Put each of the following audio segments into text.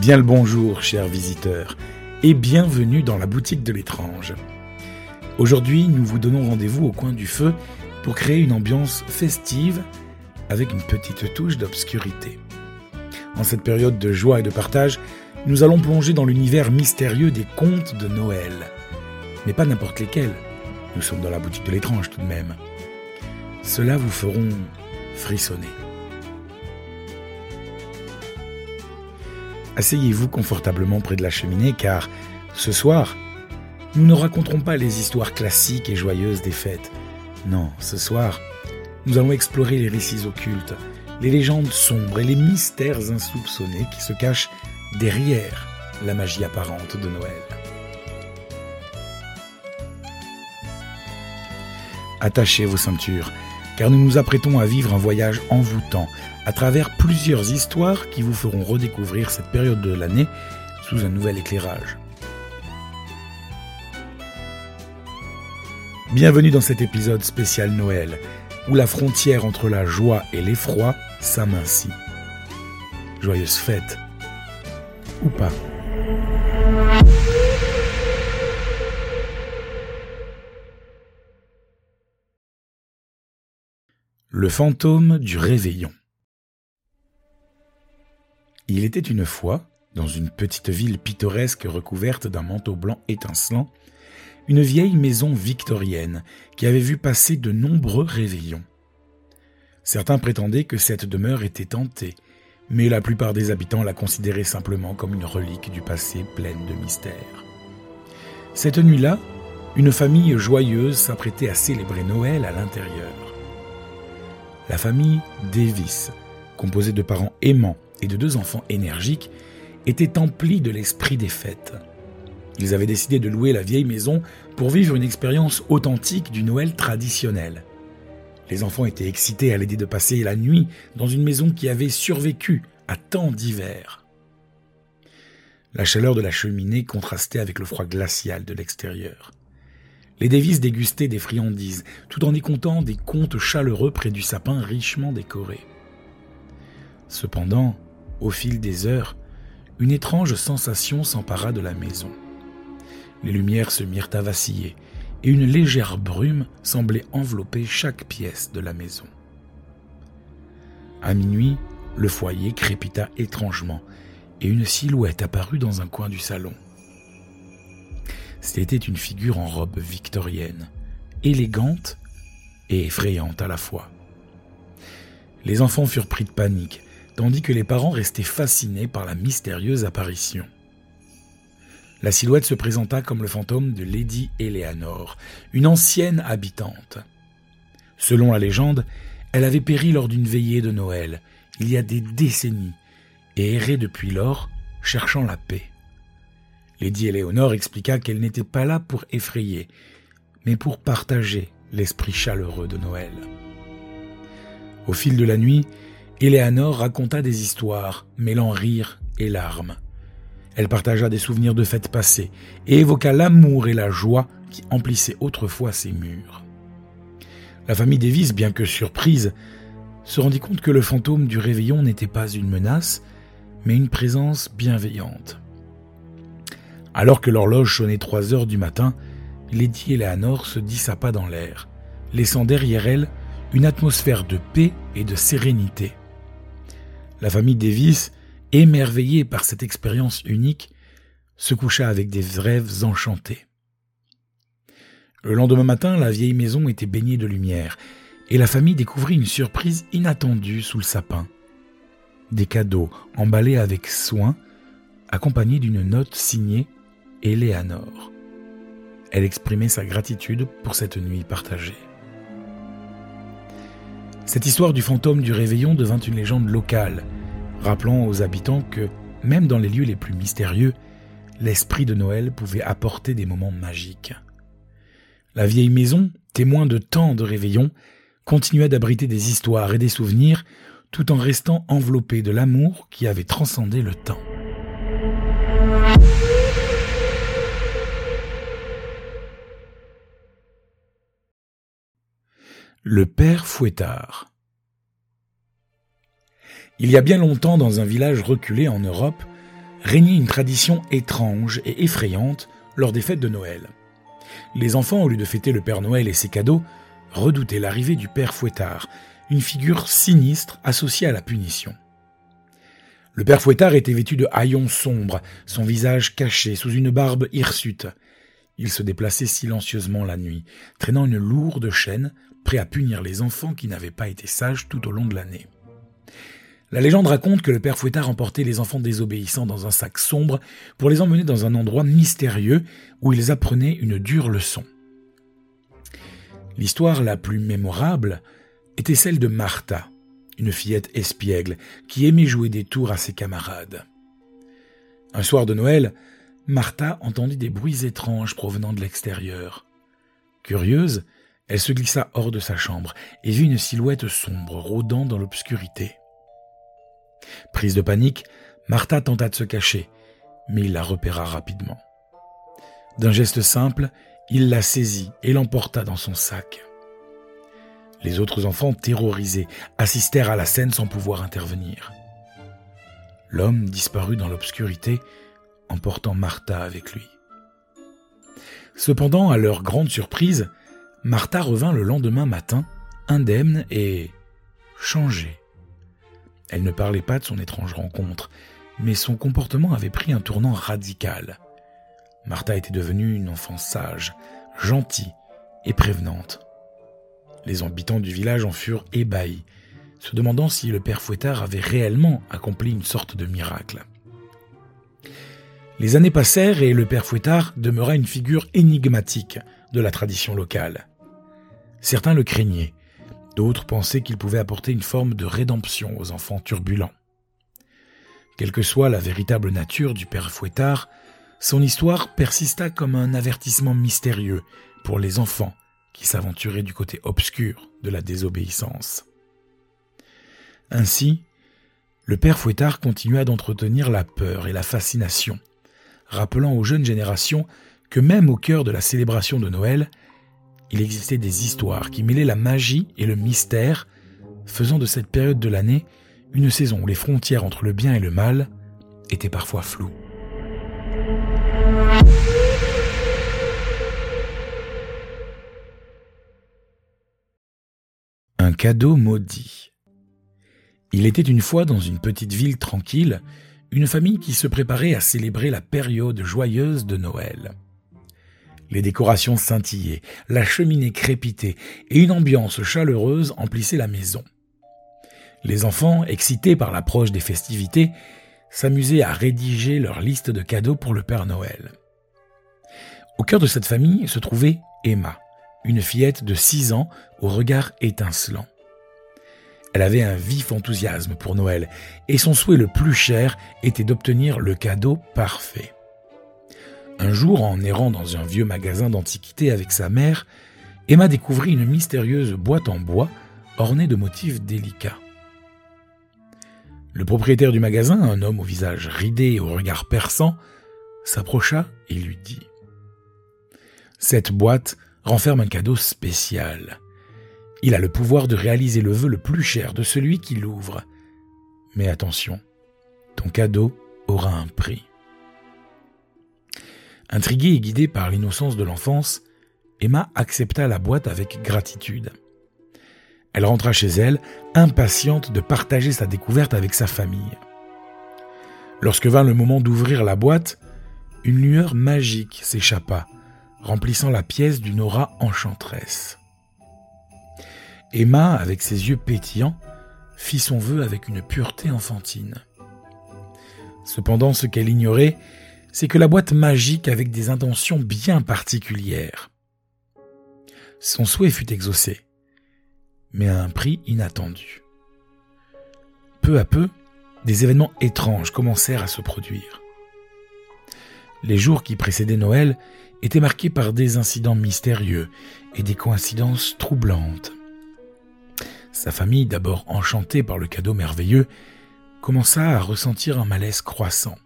Bien le bonjour, chers visiteurs, et bienvenue dans la boutique de l'étrange. Aujourd'hui, nous vous donnons rendez-vous au coin du feu pour créer une ambiance festive avec une petite touche d'obscurité. En cette période de joie et de partage, nous allons plonger dans l'univers mystérieux des contes de Noël. Mais pas n'importe lesquels. Nous sommes dans la boutique de l'étrange tout de même. Cela vous feront frissonner. Asseyez-vous confortablement près de la cheminée car ce soir, nous ne raconterons pas les histoires classiques et joyeuses des fêtes. Non, ce soir, nous allons explorer les récits occultes, les légendes sombres et les mystères insoupçonnés qui se cachent derrière la magie apparente de Noël. Attachez vos ceintures, car nous nous apprêtons à vivre un voyage envoûtant à travers plusieurs histoires qui vous feront redécouvrir cette période de l'année sous un nouvel éclairage. Bienvenue dans cet épisode spécial Noël, où la frontière entre la joie et l'effroi s'amincit. Joyeuse fête. Ou pas. Le fantôme du réveillon. Il était une fois, dans une petite ville pittoresque recouverte d'un manteau blanc étincelant, une vieille maison victorienne qui avait vu passer de nombreux réveillons. Certains prétendaient que cette demeure était hantée, mais la plupart des habitants la considéraient simplement comme une relique du passé pleine de mystères. Cette nuit-là, une famille joyeuse s'apprêtait à célébrer Noël à l'intérieur. La famille Davis, composée de parents aimants et de deux enfants énergiques, était emplie de l'esprit des fêtes. Ils avaient décidé de louer la vieille maison pour vivre une expérience authentique du Noël traditionnel. Les enfants étaient excités à l'idée de passer la nuit dans une maison qui avait survécu à tant d'hiver. La chaleur de la cheminée contrastait avec le froid glacial de l'extérieur. Les Davis dégustaient des friandises, tout en écoutant des contes chaleureux près du sapin richement décoré. Cependant, au fil des heures, une étrange sensation s'empara de la maison. Les lumières se mirent à vaciller, et une légère brume semblait envelopper chaque pièce de la maison. À minuit, le foyer crépita étrangement, et une silhouette apparut dans un coin du salon. C'était une figure en robe victorienne, élégante et effrayante à la fois. Les enfants furent pris de panique, tandis que les parents restaient fascinés par la mystérieuse apparition. La silhouette se présenta comme le fantôme de Lady Eleanor, une ancienne habitante. Selon la légende, elle avait péri lors d'une veillée de Noël, il y a des décennies, et errait depuis lors, cherchant la paix. Lady Eleanor expliqua qu'elle n'était pas là pour effrayer, mais pour partager l'esprit chaleureux de Noël. Au fil de la nuit, Eleanor raconta des histoires, mêlant rire et larmes. Elle partagea des souvenirs de fêtes passées et évoqua l'amour et la joie qui emplissaient autrefois ses murs. La famille Davis, bien que surprise, se rendit compte que le fantôme du réveillon n'était pas une menace, mais une présence bienveillante. Alors que l'horloge sonnait trois heures du matin, Lady Eleanor se dissipa dans l'air, laissant derrière elle une atmosphère de paix et de sérénité. La famille Davis émerveillé par cette expérience unique, se coucha avec des rêves enchantés. Le lendemain matin, la vieille maison était baignée de lumière, et la famille découvrit une surprise inattendue sous le sapin. Des cadeaux emballés avec soin, accompagnés d'une note signée Eleanor. Elle exprimait sa gratitude pour cette nuit partagée. Cette histoire du fantôme du réveillon devint une légende locale, rappelant aux habitants que, même dans les lieux les plus mystérieux, l'esprit de Noël pouvait apporter des moments magiques. La vieille maison, témoin de tant de réveillons, continuait d'abriter des histoires et des souvenirs tout en restant enveloppée de l'amour qui avait transcendé le temps. Le père Fouettard il y a bien longtemps, dans un village reculé en Europe, régnait une tradition étrange et effrayante lors des fêtes de Noël. Les enfants, au lieu de fêter le Père Noël et ses cadeaux, redoutaient l'arrivée du Père Fouettard, une figure sinistre associée à la punition. Le Père Fouettard était vêtu de haillons sombres, son visage caché sous une barbe hirsute. Il se déplaçait silencieusement la nuit, traînant une lourde chaîne, à punir les enfants qui n'avaient pas été sages tout au long de l'année. La légende raconte que le père Fouettard emportait les enfants désobéissants dans un sac sombre pour les emmener dans un endroit mystérieux où ils apprenaient une dure leçon. L'histoire la plus mémorable était celle de Martha, une fillette espiègle qui aimait jouer des tours à ses camarades. Un soir de Noël, Martha entendit des bruits étranges provenant de l'extérieur. Curieuse, elle se glissa hors de sa chambre et vit une silhouette sombre rôdant dans l'obscurité. Prise de panique, Martha tenta de se cacher, mais il la repéra rapidement. D'un geste simple, il la saisit et l'emporta dans son sac. Les autres enfants, terrorisés, assistèrent à la scène sans pouvoir intervenir. L'homme disparut dans l'obscurité, emportant Martha avec lui. Cependant, à leur grande surprise, Martha revint le lendemain matin, indemne et changée. Elle ne parlait pas de son étrange rencontre, mais son comportement avait pris un tournant radical. Martha était devenue une enfant sage, gentille et prévenante. Les habitants du village en furent ébahis, se demandant si le père Fouettard avait réellement accompli une sorte de miracle. Les années passèrent et le père Fouettard demeura une figure énigmatique de la tradition locale. Certains le craignaient, D'autres pensaient qu'il pouvait apporter une forme de rédemption aux enfants turbulents. Quelle que soit la véritable nature du père Fouettard, son histoire persista comme un avertissement mystérieux pour les enfants qui s'aventuraient du côté obscur de la désobéissance. Ainsi, le père Fouettard continua d'entretenir la peur et la fascination, rappelant aux jeunes générations que même au cœur de la célébration de Noël, il existait des histoires qui mêlaient la magie et le mystère, faisant de cette période de l'année une saison où les frontières entre le bien et le mal étaient parfois floues. Un cadeau maudit. Il était une fois dans une petite ville tranquille, une famille qui se préparait à célébrer la période joyeuse de Noël. Les décorations scintillaient, la cheminée crépitait et une ambiance chaleureuse emplissait la maison. Les enfants, excités par l'approche des festivités, s'amusaient à rédiger leur liste de cadeaux pour le Père Noël. Au cœur de cette famille se trouvait Emma, une fillette de 6 ans au regard étincelant. Elle avait un vif enthousiasme pour Noël et son souhait le plus cher était d'obtenir le cadeau parfait. Un jour, en errant dans un vieux magasin d'antiquités avec sa mère, Emma découvrit une mystérieuse boîte en bois ornée de motifs délicats. Le propriétaire du magasin, un homme au visage ridé et au regard perçant, s'approcha et lui dit Cette boîte renferme un cadeau spécial. Il a le pouvoir de réaliser le vœu le plus cher de celui qui l'ouvre. Mais attention, ton cadeau aura un prix. Intriguée et guidée par l'innocence de l'enfance, Emma accepta la boîte avec gratitude. Elle rentra chez elle, impatiente de partager sa découverte avec sa famille. Lorsque vint le moment d'ouvrir la boîte, une lueur magique s'échappa, remplissant la pièce d'une aura enchanteresse. Emma, avec ses yeux pétillants, fit son vœu avec une pureté enfantine. Cependant, ce qu'elle ignorait, c'est que la boîte magique avec des intentions bien particulières. Son souhait fut exaucé, mais à un prix inattendu. Peu à peu, des événements étranges commencèrent à se produire. Les jours qui précédaient Noël étaient marqués par des incidents mystérieux et des coïncidences troublantes. Sa famille, d'abord enchantée par le cadeau merveilleux, commença à ressentir un malaise croissant.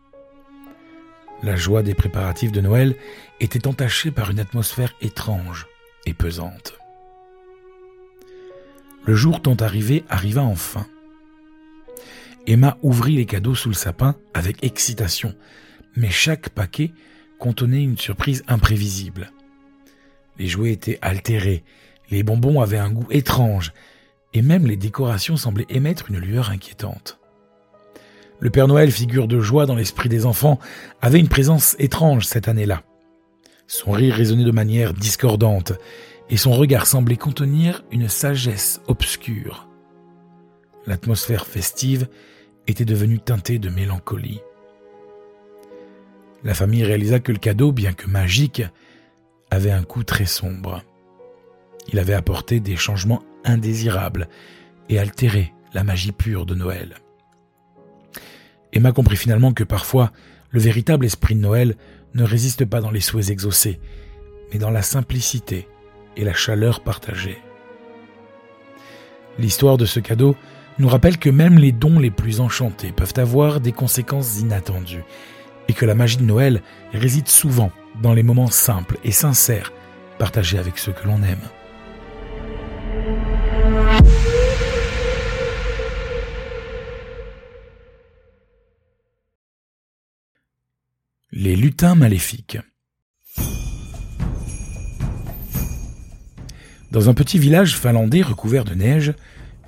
La joie des préparatifs de Noël était entachée par une atmosphère étrange et pesante. Le jour tant arrivé arriva enfin. Emma ouvrit les cadeaux sous le sapin avec excitation, mais chaque paquet contenait une surprise imprévisible. Les jouets étaient altérés, les bonbons avaient un goût étrange, et même les décorations semblaient émettre une lueur inquiétante. Le Père Noël, figure de joie dans l'esprit des enfants, avait une présence étrange cette année-là. Son rire résonnait de manière discordante, et son regard semblait contenir une sagesse obscure. L'atmosphère festive était devenue teintée de mélancolie. La famille réalisa que le cadeau, bien que magique, avait un coup très sombre. Il avait apporté des changements indésirables et altéré la magie pure de Noël. Emma comprit finalement que parfois le véritable esprit de Noël ne résiste pas dans les souhaits exaucés, mais dans la simplicité et la chaleur partagée. L'histoire de ce cadeau nous rappelle que même les dons les plus enchantés peuvent avoir des conséquences inattendues, et que la magie de Noël réside souvent dans les moments simples et sincères partagés avec ceux que l'on aime. Les lutins maléfiques. Dans un petit village finlandais recouvert de neige,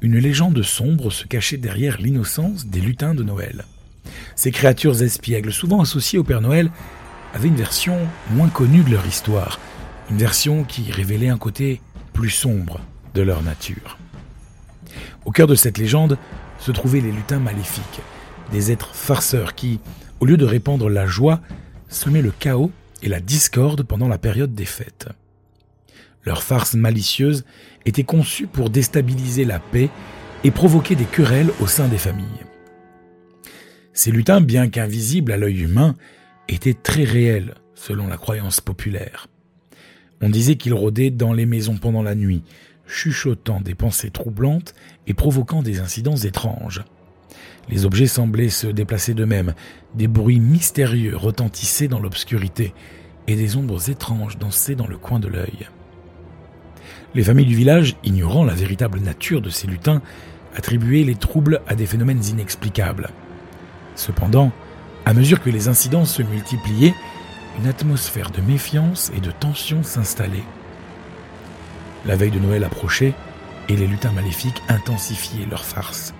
une légende sombre se cachait derrière l'innocence des lutins de Noël. Ces créatures espiègles, souvent associées au Père Noël, avaient une version moins connue de leur histoire, une version qui révélait un côté plus sombre de leur nature. Au cœur de cette légende se trouvaient les lutins maléfiques, des êtres farceurs qui, au lieu de répandre la joie, semaient le chaos et la discorde pendant la période des fêtes. Leur farce malicieuse était conçue pour déstabiliser la paix et provoquer des querelles au sein des familles. Ces lutins, bien qu'invisibles à l'œil humain, étaient très réels selon la croyance populaire. On disait qu'ils rôdaient dans les maisons pendant la nuit, chuchotant des pensées troublantes et provoquant des incidents étranges. Les objets semblaient se déplacer d'eux-mêmes, des bruits mystérieux retentissaient dans l'obscurité, et des ombres étranges dansaient dans le coin de l'œil. Les familles du village, ignorant la véritable nature de ces lutins, attribuaient les troubles à des phénomènes inexplicables. Cependant, à mesure que les incidents se multipliaient, une atmosphère de méfiance et de tension s'installait. La veille de Noël approchait et les lutins maléfiques intensifiaient leur farce.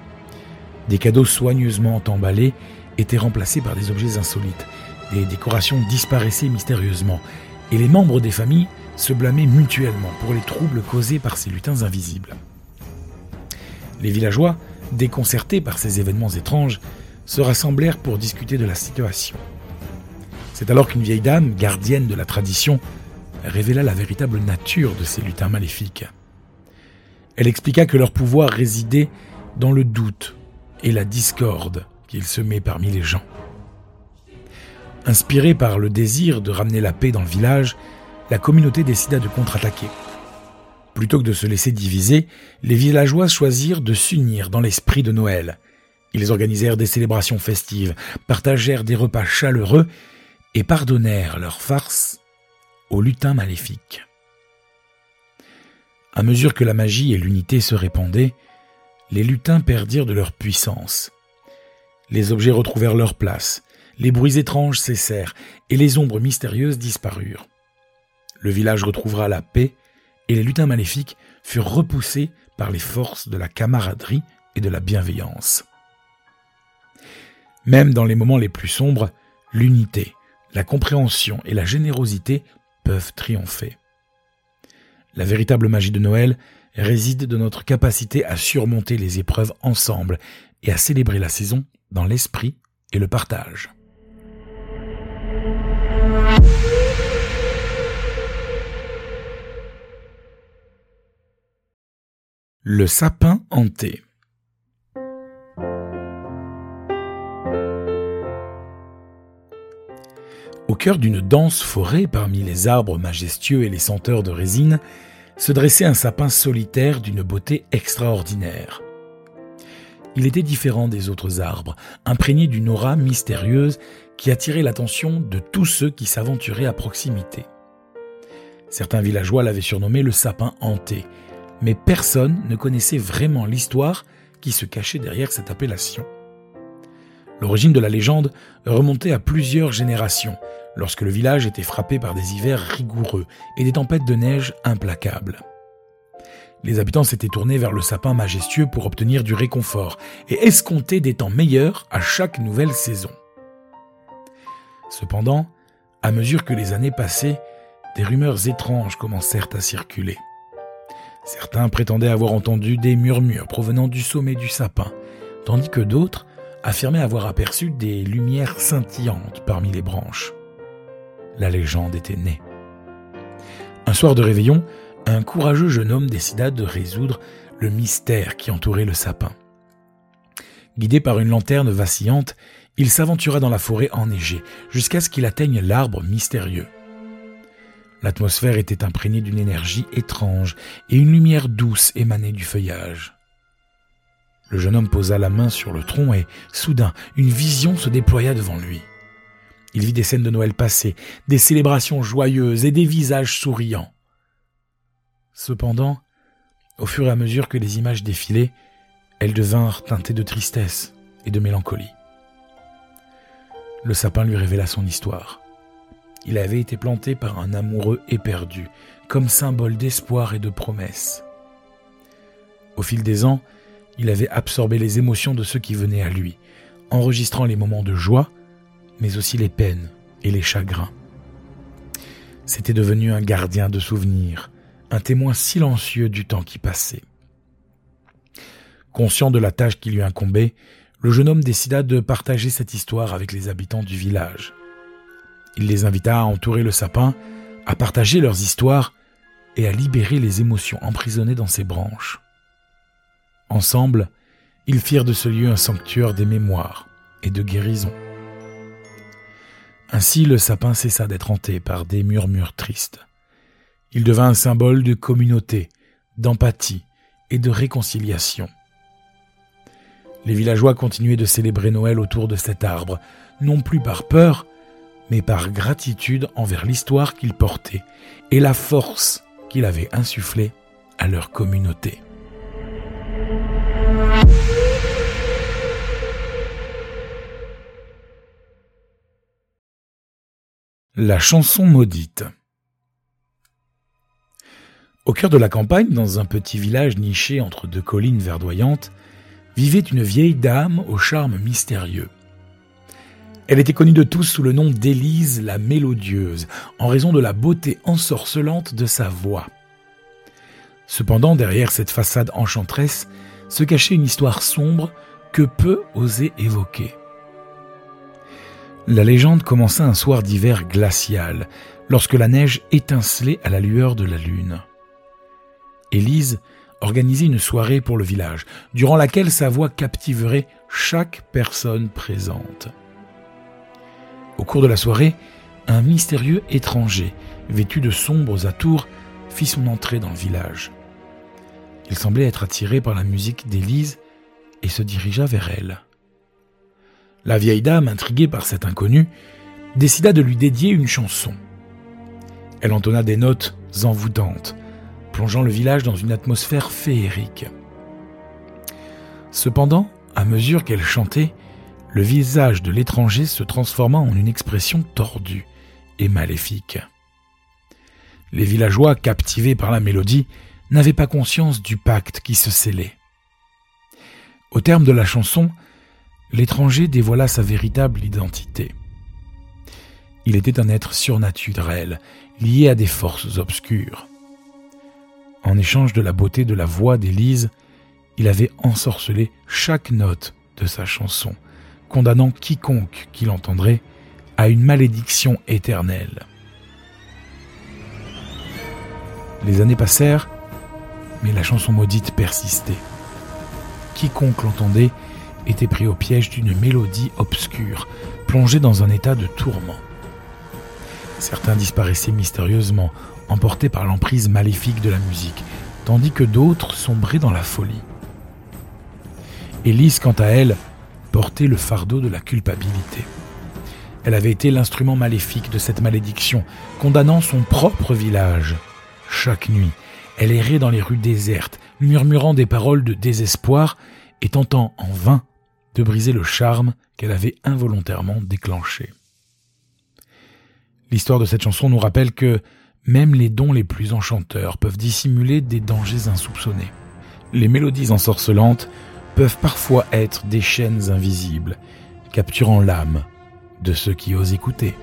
Des cadeaux soigneusement emballés étaient remplacés par des objets insolites, des décorations disparaissaient mystérieusement, et les membres des familles se blâmaient mutuellement pour les troubles causés par ces lutins invisibles. Les villageois, déconcertés par ces événements étranges, se rassemblèrent pour discuter de la situation. C'est alors qu'une vieille dame, gardienne de la tradition, révéla la véritable nature de ces lutins maléfiques. Elle expliqua que leur pouvoir résidait dans le doute et la discorde qu'ils semaient parmi les gens. Inspirée par le désir de ramener la paix dans le village, la communauté décida de contre-attaquer. Plutôt que de se laisser diviser, les villageois choisirent de s'unir dans l'esprit de Noël. Ils organisèrent des célébrations festives, partagèrent des repas chaleureux et pardonnèrent leurs farces aux lutins maléfiques. À mesure que la magie et l'unité se répandaient, les lutins perdirent de leur puissance. Les objets retrouvèrent leur place, les bruits étranges cessèrent et les ombres mystérieuses disparurent. Le village retrouvera la paix et les lutins maléfiques furent repoussés par les forces de la camaraderie et de la bienveillance. Même dans les moments les plus sombres, l'unité, la compréhension et la générosité peuvent triompher. La véritable magie de Noël réside de notre capacité à surmonter les épreuves ensemble et à célébrer la saison dans l'esprit et le partage. Le sapin hanté. Au cœur d'une dense forêt, parmi les arbres majestueux et les senteurs de résine, se dressait un sapin solitaire d'une beauté extraordinaire. Il était différent des autres arbres, imprégné d'une aura mystérieuse qui attirait l'attention de tous ceux qui s'aventuraient à proximité. Certains villageois l'avaient surnommé le sapin hanté, mais personne ne connaissait vraiment l'histoire qui se cachait derrière cette appellation. L'origine de la légende remontait à plusieurs générations, lorsque le village était frappé par des hivers rigoureux et des tempêtes de neige implacables. Les habitants s'étaient tournés vers le sapin majestueux pour obtenir du réconfort et escompter des temps meilleurs à chaque nouvelle saison. Cependant, à mesure que les années passaient, des rumeurs étranges commencèrent à circuler. Certains prétendaient avoir entendu des murmures provenant du sommet du sapin, tandis que d'autres affirmaient avoir aperçu des lumières scintillantes parmi les branches. La légende était née. Un soir de réveillon, un courageux jeune homme décida de résoudre le mystère qui entourait le sapin. Guidé par une lanterne vacillante, il s'aventura dans la forêt enneigée jusqu'à ce qu'il atteigne l'arbre mystérieux. L'atmosphère était imprégnée d'une énergie étrange et une lumière douce émanait du feuillage. Le jeune homme posa la main sur le tronc et, soudain, une vision se déploya devant lui. Il vit des scènes de Noël passées, des célébrations joyeuses et des visages souriants. Cependant, au fur et à mesure que les images défilaient, elles devinrent teintées de tristesse et de mélancolie. Le sapin lui révéla son histoire. Il avait été planté par un amoureux éperdu, comme symbole d'espoir et de promesse. Au fil des ans, il avait absorbé les émotions de ceux qui venaient à lui, enregistrant les moments de joie, mais aussi les peines et les chagrins. C'était devenu un gardien de souvenirs, un témoin silencieux du temps qui passait. Conscient de la tâche qui lui incombait, le jeune homme décida de partager cette histoire avec les habitants du village. Il les invita à entourer le sapin, à partager leurs histoires et à libérer les émotions emprisonnées dans ses branches. Ensemble, ils firent de ce lieu un sanctuaire des mémoires et de guérison. Ainsi le sapin cessa d'être hanté par des murmures tristes. Il devint un symbole de communauté, d'empathie et de réconciliation. Les villageois continuaient de célébrer Noël autour de cet arbre, non plus par peur, mais par gratitude envers l'histoire qu'il portait et la force qu'il avait insufflée à leur communauté. La chanson maudite. Au cœur de la campagne, dans un petit village niché entre deux collines verdoyantes, vivait une vieille dame au charme mystérieux. Elle était connue de tous sous le nom d'Élise la Mélodieuse, en raison de la beauté ensorcelante de sa voix. Cependant, derrière cette façade enchanteresse, se cachait une histoire sombre que peu osaient évoquer. La légende commença un soir d'hiver glacial, lorsque la neige étincelait à la lueur de la lune. Élise organisait une soirée pour le village, durant laquelle sa voix captiverait chaque personne présente. Au cours de la soirée, un mystérieux étranger, vêtu de sombres atours, fit son entrée dans le village. Il semblait être attiré par la musique d'Élise et se dirigea vers elle. La vieille dame, intriguée par cet inconnu, décida de lui dédier une chanson. Elle entonna des notes envoûtantes, plongeant le village dans une atmosphère féerique. Cependant, à mesure qu'elle chantait, le visage de l'étranger se transforma en une expression tordue et maléfique. Les villageois, captivés par la mélodie, n'avaient pas conscience du pacte qui se scellait. Au terme de la chanson, l'étranger dévoila sa véritable identité. Il était un être surnaturel, lié à des forces obscures. En échange de la beauté de la voix d'Élise, il avait ensorcelé chaque note de sa chanson, condamnant quiconque qui l'entendrait à une malédiction éternelle. Les années passèrent, mais la chanson maudite persistait. Quiconque l'entendait était pris au piège d'une mélodie obscure, plongé dans un état de tourment. Certains disparaissaient mystérieusement, emportés par l'emprise maléfique de la musique, tandis que d'autres sombraient dans la folie. Élise, quant à elle, portait le fardeau de la culpabilité. Elle avait été l'instrument maléfique de cette malédiction, condamnant son propre village. Chaque nuit, elle errait dans les rues désertes, murmurant des paroles de désespoir et tentant en vain de briser le charme qu'elle avait involontairement déclenché. L'histoire de cette chanson nous rappelle que même les dons les plus enchanteurs peuvent dissimuler des dangers insoupçonnés. Les mélodies ensorcelantes peuvent parfois être des chaînes invisibles, capturant l'âme de ceux qui osent écouter.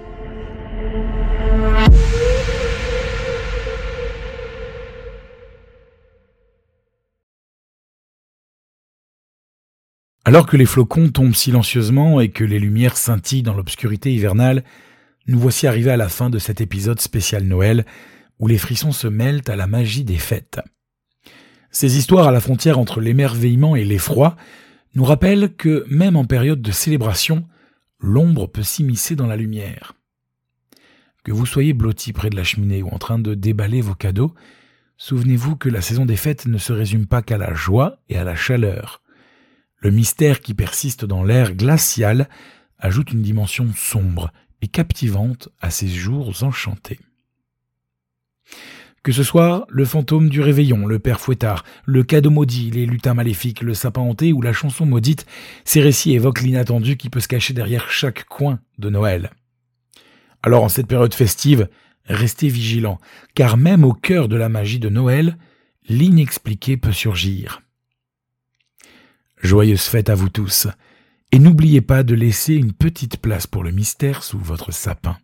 Alors que les flocons tombent silencieusement et que les lumières scintillent dans l'obscurité hivernale, nous voici arrivés à la fin de cet épisode spécial Noël, où les frissons se mêlent à la magie des fêtes. Ces histoires à la frontière entre l'émerveillement et l'effroi nous rappellent que, même en période de célébration, l'ombre peut s'immiscer dans la lumière. Que vous soyez blotti près de la cheminée ou en train de déballer vos cadeaux, souvenez-vous que la saison des fêtes ne se résume pas qu'à la joie et à la chaleur. Le mystère qui persiste dans l'air glacial ajoute une dimension sombre et captivante à ces jours enchantés. Que ce soit le fantôme du réveillon, le père fouettard, le cadeau maudit, les lutins maléfiques, le sapin hanté ou la chanson maudite, ces récits évoquent l'inattendu qui peut se cacher derrière chaque coin de Noël. Alors en cette période festive, restez vigilants, car même au cœur de la magie de Noël, l'inexpliqué peut surgir. Joyeuse fête à vous tous, et n'oubliez pas de laisser une petite place pour le mystère sous votre sapin.